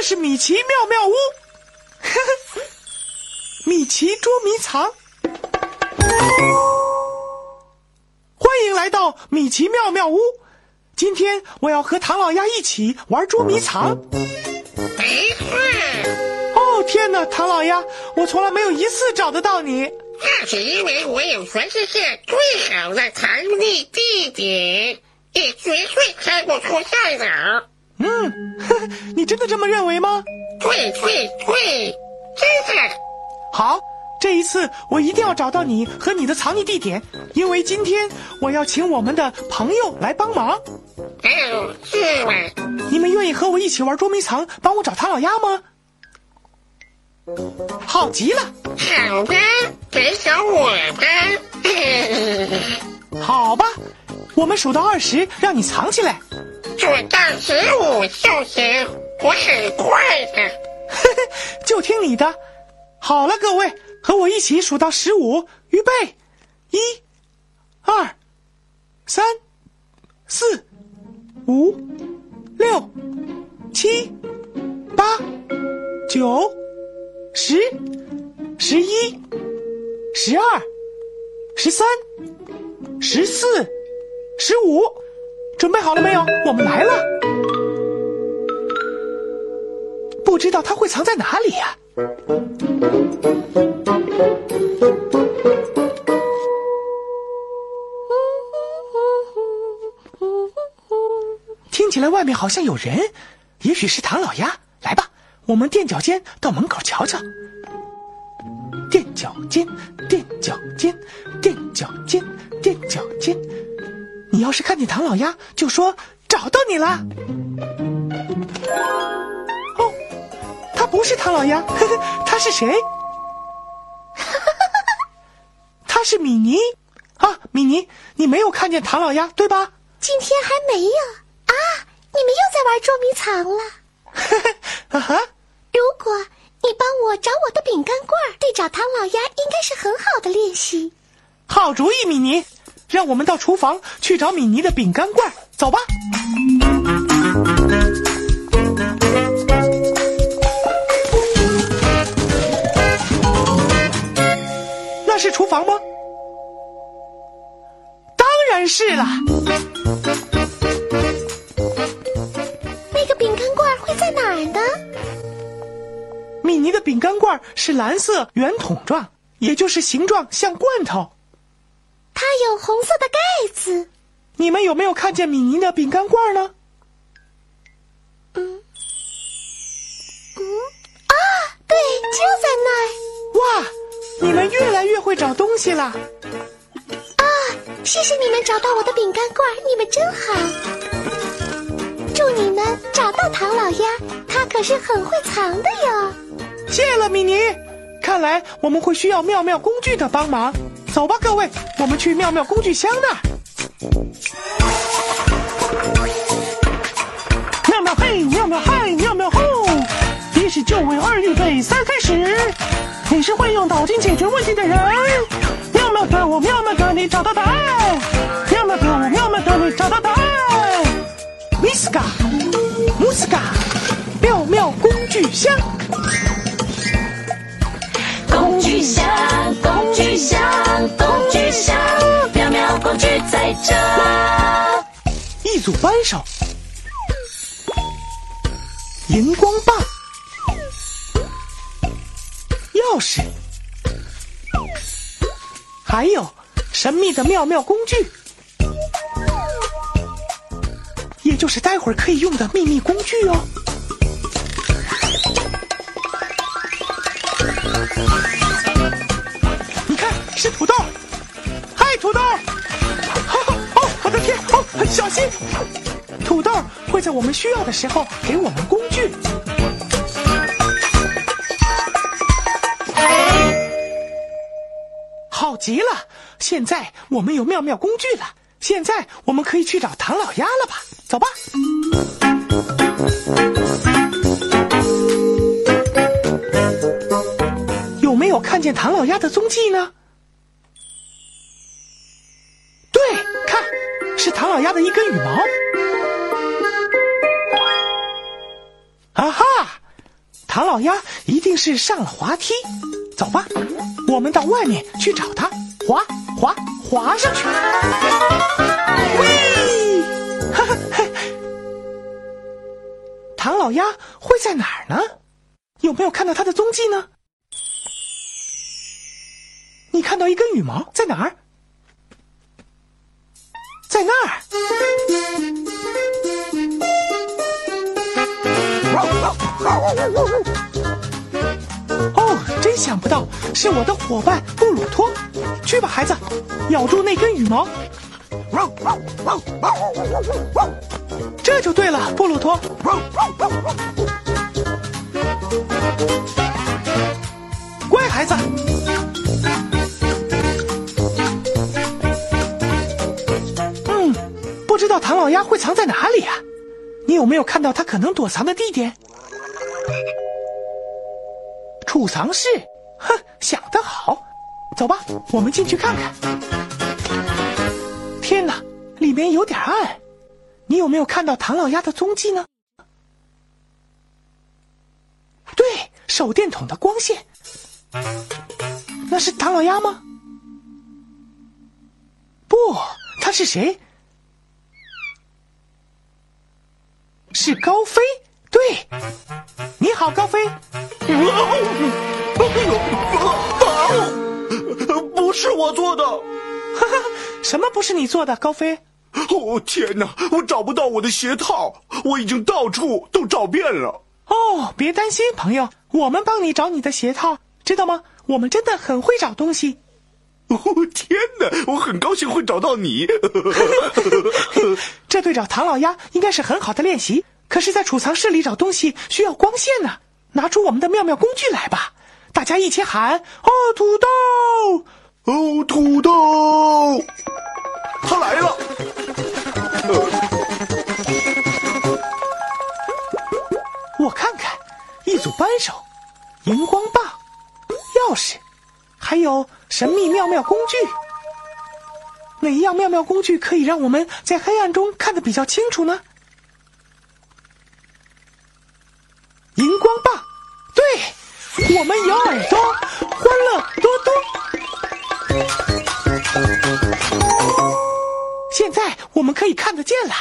这是米奇妙妙屋，呵呵，米奇捉迷藏。欢迎来到米奇妙妙屋，今天我要和唐老鸭一起玩捉迷藏。哦天哪，唐老鸭，我从来没有一次找得到你。那是因为我有全世界最好的藏匿地点，你绝对猜不出在哪儿。嗯，呵呵，你真的这么认为吗？对对对，真的。好，这一次我一定要找到你和你的藏匿地点，因为今天我要请我们的朋友来帮忙。哦，是吗？你们愿意和我一起玩捉迷藏，帮我找唐老鸭吗？好极了，好的，给找我吧。好吧，我们数到二十，让你藏起来。数到十五就行，我很快的。呵呵，就听你的。好了，各位，和我一起数到十五，预备，一、二、三、四、五、六、七、八、九、十、十一、十二、十三、十四、十五，准备好了没有？我们来了。不知道他会藏在哪里呀、听起来外面好像有人，也许是唐老鸭。来吧，我们垫脚尖到门口瞧瞧。垫脚尖，垫你要是看见唐老鸭，就说找到你啦。哦，他不是唐老鸭，呵呵，他是谁？他是米妮啊，米妮，你没有看见唐老鸭对吧？今天还没有啊！你们又在玩捉迷藏了。啊哈，如果你帮我找我的饼干罐儿，对找唐老鸭应该是很好的练习。好主意，米妮，让我们到厨房去找米妮的饼干罐，走吧。那是厨房吗？当然是了。那个饼干罐会在哪儿呢？米妮的饼干罐是蓝色圆筒状，也就是形状像罐头。它有红色的盖子。你们有没有看见米妮的饼干罐呢？嗯，嗯啊，对，就在那儿。哇，你们越来越会找东西了！啊，谢谢你们找到我的饼干罐儿，你们真好。祝你们找到唐老鸭，它可是很会藏的哟。谢了，米妮。看来我们会需要妙妙工具的帮忙。走吧，各位，我们去妙妙工具箱那。妙妙嘿，妙妙嗨，妙妙吼！一是就位，二预备，三开始。你是会用脑筋解决问题的人。妙妙的我，妙妙的你，找到答案。妙妙的我，妙妙的你，找到答案。Miska，穆斯卡，妙妙工具箱。工具箱，工具箱，工具箱，妙妙工具在这。一组扳手，荧光棒，钥匙，还有神秘的妙妙工具，也就是待会儿可以用的秘密工具哦。是土豆，嗨，土豆！哦，我的天！哦，小心！土豆会在我们需要的时候给我们工具。好极了！现在我们有妙妙工具了。现在我们可以去找唐老鸭了吧？走吧。有没有看见唐老鸭的踪迹呢？对，看，是唐老鸭的一根羽毛。啊哈，唐老鸭一定是上了滑梯。走吧，我们到外面去找它，滑滑滑上去。喂，哈哈嘿，唐老鸭会在哪儿呢？有没有看到它的踪迹呢？你看到一根羽毛在哪儿？在那儿。哦，真想不到是我的伙伴布鲁托。去吧，孩子，咬住那根羽毛。这就对了，布鲁托。藏在哪里啊？你有没有看到它可能躲藏的地点？储藏室。哼，想得好。走吧，我们进去看看。天哪，里面有点暗。你有没有看到唐老鸭的踪迹呢？对，手电筒的光线。那是唐老鸭吗？不，他是谁？是高飞。对，你好，高飞。不是我做的。哈哈，什么不是你做的，高飞？哦天哪，我找不到我的鞋套，我已经到处都找遍了。哦，别担心，朋友，我们帮你找你的鞋套，知道吗？我们真的很会找东西。哦天哪，我很高兴会找到你。这对找唐老鸭应该是很好的练习。可是，在储藏室里找东西需要光线呢。拿出我们的妙妙工具来吧，大家一起喊：哦，土豆！哦，土豆！他来了。我看看，一组扳手、荧光棒、钥匙，还有神秘妙妙工具。哪一样妙妙工具可以让我们在黑暗中看得比较清楚呢？荧光棒，对，我们有耳朵，欢乐多多。现在我们可以看得见了。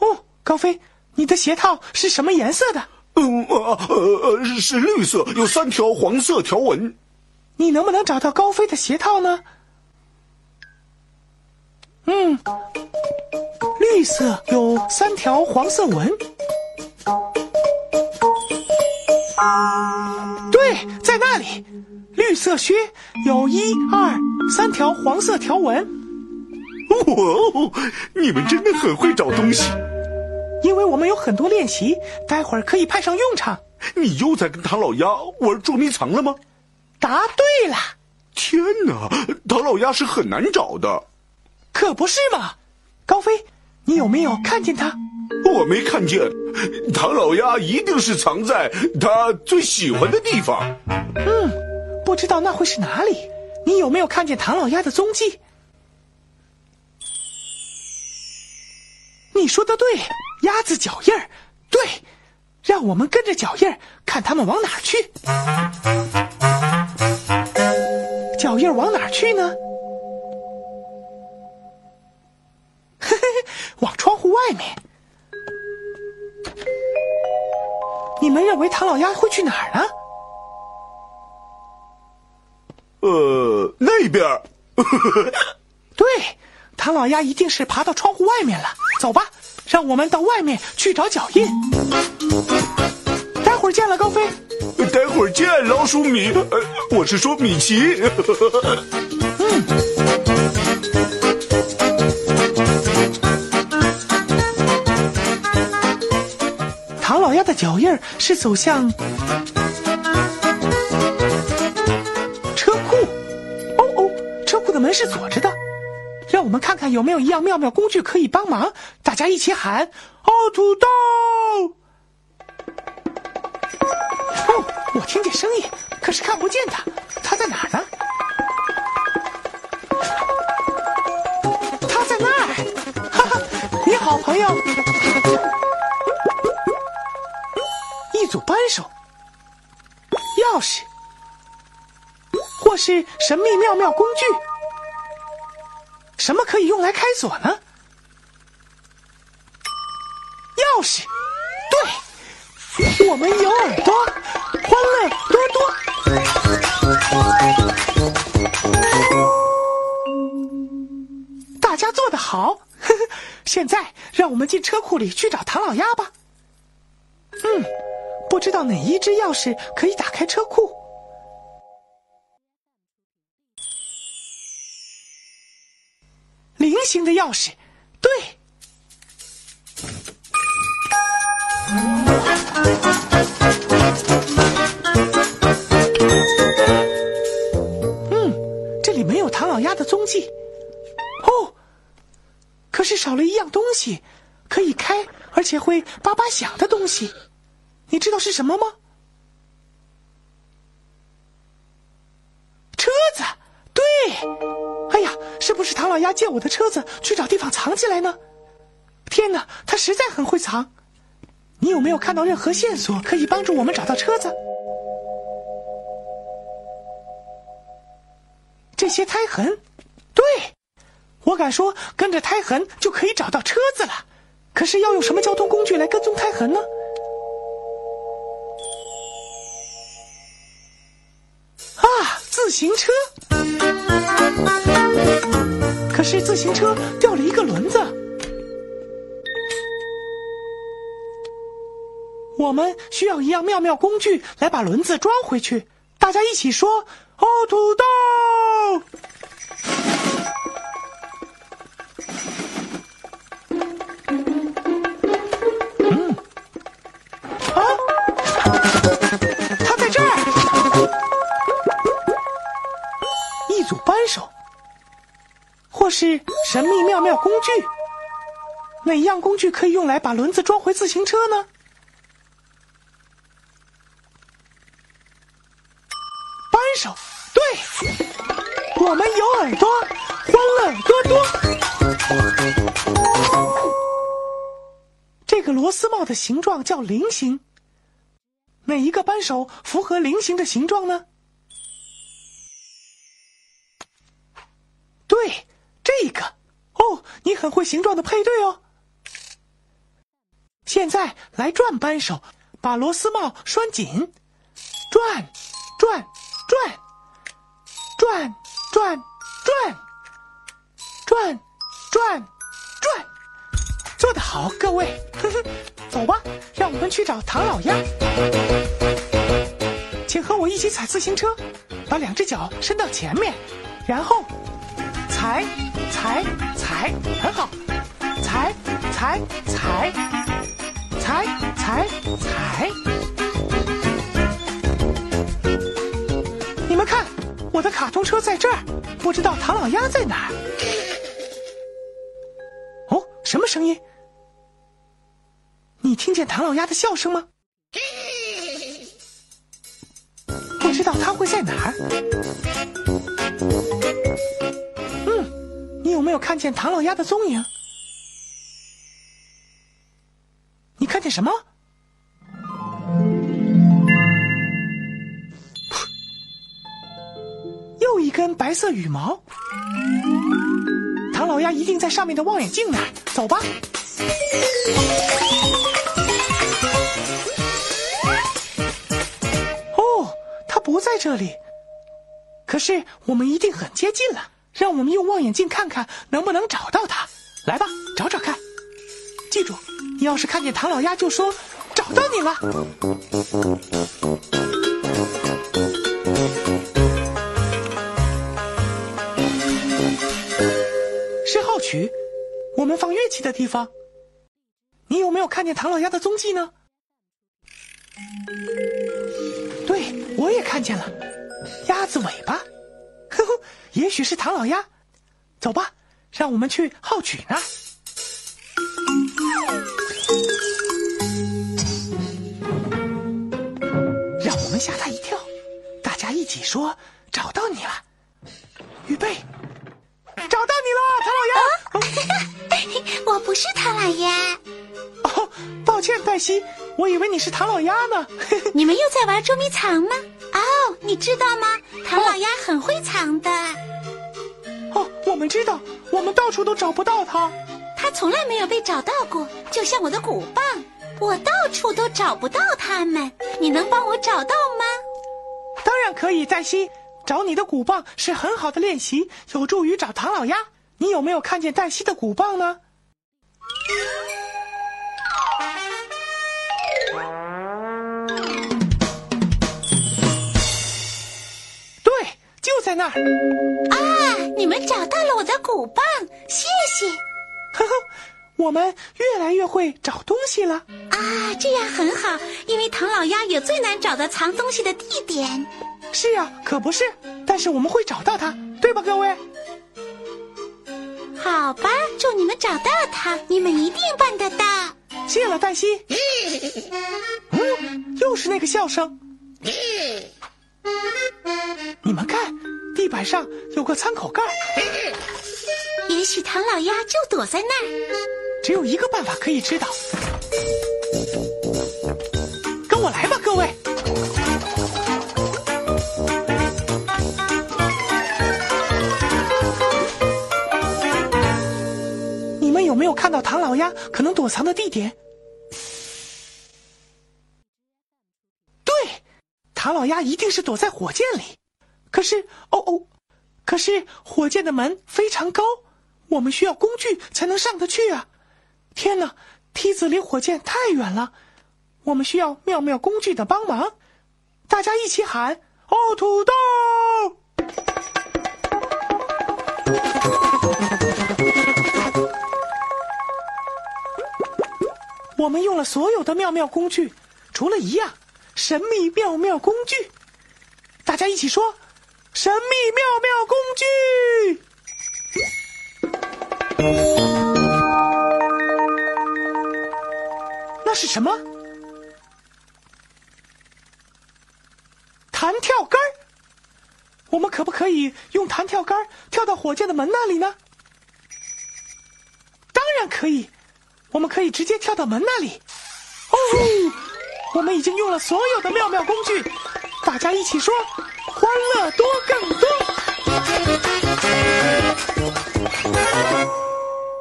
哦，高飞，你的鞋套是什么颜色的？嗯呃呃呃，是绿色，有三条黄色条纹。你能不能找到高飞的鞋套呢？嗯，绿色有三条黄色纹。对，在那里，绿色靴有一二三条黄色条纹。哦，你们真的很会找东西。因为我们有很多练习，待会儿可以派上用场。你又在跟唐老鸭玩捉迷藏了吗？答对了，天哪，唐老鸭是很难找的。可不是嘛？高飞，你有没有看见他？我没看见。唐老鸭一定是藏在他最喜欢的地方。嗯，不知道那会是哪里？你有没有看见唐老鸭的踪迹？你说的对，鸭子脚印儿，对，让我们跟着脚印儿看它们往哪儿去。脚印往哪儿去呢？嘿嘿嘿，往窗户外面。你们认为唐老鸭会去哪儿呢？呃，那边儿。对，唐老鸭一定是爬到窗户外面了。走吧，让我们到外面去找脚印。待会儿见了，高飞。待会儿见，老鼠米。呃，我是说米奇。唐老鸭的脚印是走向车库。哦哦，车库的门是锁着的。让我们看看有没有一样妙妙工具可以帮忙。大家一起喊：“哦，土豆！”我听见声音，可是看不见它，它在哪呢？它在那儿！哈哈，你好，朋友。一组扳手、钥匙，或是神秘妙妙工具。什么可以用来开锁呢？钥匙，我们有耳朵，欢乐多多。大家做得好，呵呵。现在让我们进车库里去找唐老鸭吧。嗯，不知道哪一只钥匙可以打开车库。菱形的钥匙，对。老鸭的踪迹。哦，可是少了一样东西，可以开而且会叭叭响的东西。你知道是什么吗？车子，对。哎呀，是不是唐老鸭借我的车子去找地方藏起来呢？天哪，他实在很会藏。你有没有看到任何线索可以帮助我们找到车子？这些胎痕，对，我敢说跟着胎痕就可以找到车子了。可是要用什么交通工具来跟踪胎痕呢？啊，自行车。可是自行车掉了一个轮子，我们需要一样妙妙工具来把轮子装回去。大家一起说：“哦，土豆！”就是神秘妙妙工具，哪样工具可以用来把轮子装回自行车呢？扳手，对，我们有耳朵，欢乐多多。这个螺丝帽的形状叫菱形，哪一个扳手符合菱形的形状呢？对。这个哦，你很会形状的配对哦。现在来转扳手，把螺丝帽拴紧，转，转，转，转，转，转，转，转，转，做得好，各位，呵呵，走吧，让我们去找唐老鸭。请和我一起踩自行车，把两只脚伸到前面，然后踩。踩踩很好，踩踩踩踩踩踩。你们看，我的卡通车在这儿，不知道唐老鸭在哪儿。哦，什么声音？你听见唐老鸭的笑声吗？不知道它会在哪儿？没有看见唐老鸭的踪影？你看见什么？又一根白色羽毛。唐老鸭一定在上面的望远镜那。走吧。哦，它不在这里。可是我们一定很接近了。让我们用望远镜看看能不能找到它。来吧，找找看。记住，你要是看见唐老鸭，就说找到你了。是号曲，我们放乐器的地方。你有没有看见唐老鸭的踪迹呢？对，我也看见了，鸭子尾巴。呵呵，也许是唐老鸭。走吧，让我们去号曲呢。让我们吓他一跳，大家一起说：“找到你了！”预备，找到你了，唐老鸭！我不是唐老鸭，哦，抱歉，黛西，我以为你是唐老鸭呢。你们又在玩捉迷藏吗？哦，你知道吗？唐老鸭很会藏的，哦，我们知道，我们到处都找不到它。它从来没有被找到过，就像我的鼓棒，我到处都找不到它们。你能帮我找到吗？当然可以，黛西，找你的鼓棒是很好的练习，有助于找唐老鸭。你有没有看见黛西的鼓棒呢？就在那儿。啊，你们找到了我的鼓棒，谢谢。呵呵，我们越来越会找东西了。啊，这样很好，因为唐老鸭有最难找的藏东西的地点。是啊，可不是。但是我们会找到它，对吧，各位？好吧，祝你们找到它，你们一定办得到。谢了，黛西。嗯，又是那个笑声。你们看，地板上有个餐口盖儿，也许唐老鸭就躲在那儿。只有一个办法可以知道。跟我来吧，各位。你们有没有看到唐老鸭可能躲藏的地点？对，唐老鸭一定是躲在火箭里。可是，哦哦，可是火箭的门非常高，我们需要工具才能上得去啊！天哪，梯子离火箭太远了，我们需要妙妙工具的帮忙。大家一起喊：“哦，土豆！”我们用了所有的妙妙工具，除了一样，神秘妙妙工具。大家一起说：“神秘妙妙工具。”那是什么？弹跳杆。我们可不可以用弹跳杆跳到火箭的门那里呢？当然可以，我们可以直接跳到门那里。哦，我们已经用了所有的妙妙工具，大家一起说：欢乐多更多。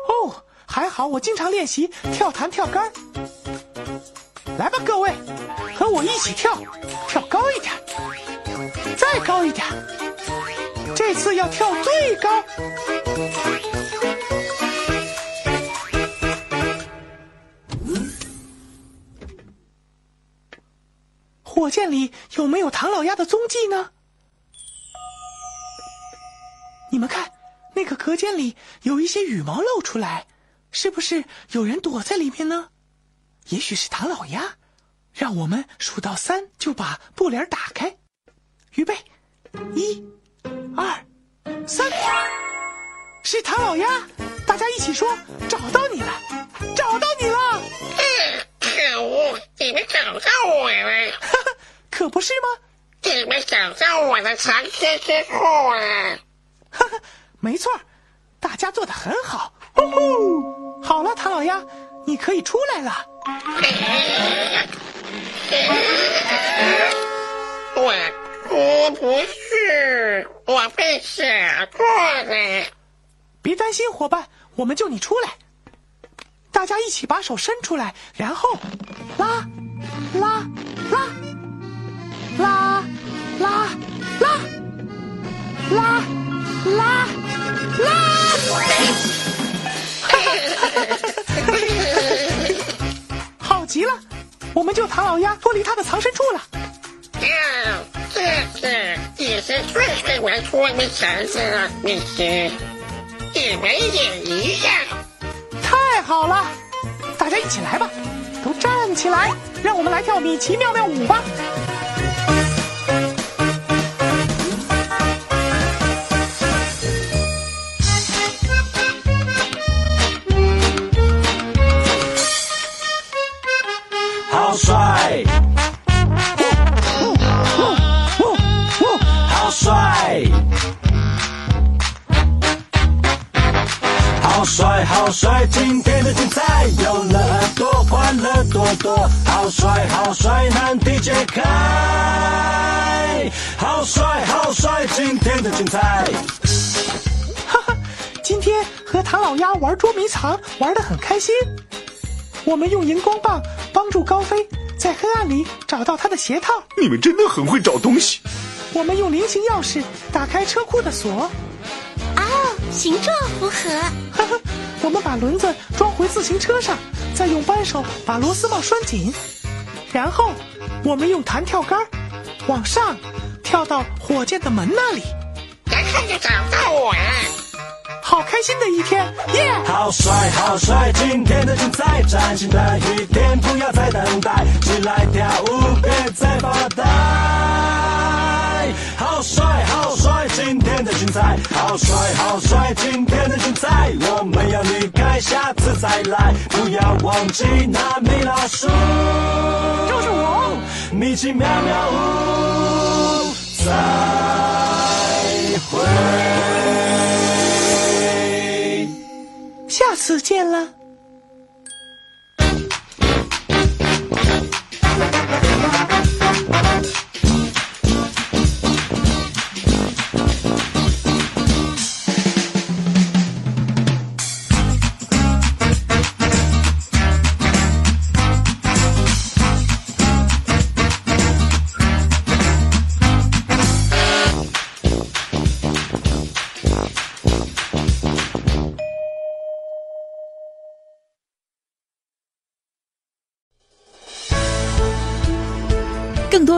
哦，还好我经常练习跳弹跳杆。来吧，各位，和我一起跳，跳高一点，再高一点，这次要跳最高。火箭里有没有唐老鸭的踪迹呢？你们看，那个隔间里有一些羽毛露出来，是不是有人躲在里面呢？也许是唐老鸭，让我们数到三就把布帘打开。预备，一、二、三，是唐老鸭！大家一起说：“找到你了，找到你了！”可恶，你们找到我了！哈哈，可不是吗？你们找到我的藏身之处了！哈哈，没错，大家做的很好。呼呼，好了，唐老鸭，你可以出来了。我我不是，我被吓过了。别担心，伙伴，我们救你出来。大家一起把手伸出来，然后，拉，藏身处了。啊，这是也是最会玩捉迷藏的秘籍，你们也一样。太好了，大家一起来吧，都站起来，让我们来跳米奇妙妙舞吧。好帅，好帅，好帅，好帅！今天的精彩有了耳朵，欢乐多多。好帅，好帅！难题解开，好帅，好帅！今天的精彩。哈哈，今天和唐老鸭玩捉迷藏，玩得很开心。我们用荧光棒帮助高飞在黑暗里找到他的鞋套，你们真的很会找东西。我们用菱形钥匙打开车库的锁，哦，形状符合。哈哈，我们把轮子装回自行车上，再用扳手把螺丝帽拴紧，然后我们用弹跳杆往上跳到火箭的门那里。然后就找到我了。好开心的一天，耶、好帅，好帅！今天的精彩，崭新的一天，不要再等待，起来跳舞，别再发呆。好帅，好帅！今天的精彩，好帅，好帅！今天的精彩，我们要离开，下次再来，不要忘记那米老鼠，就是我。米奇妙妙屋，再会。下次见了。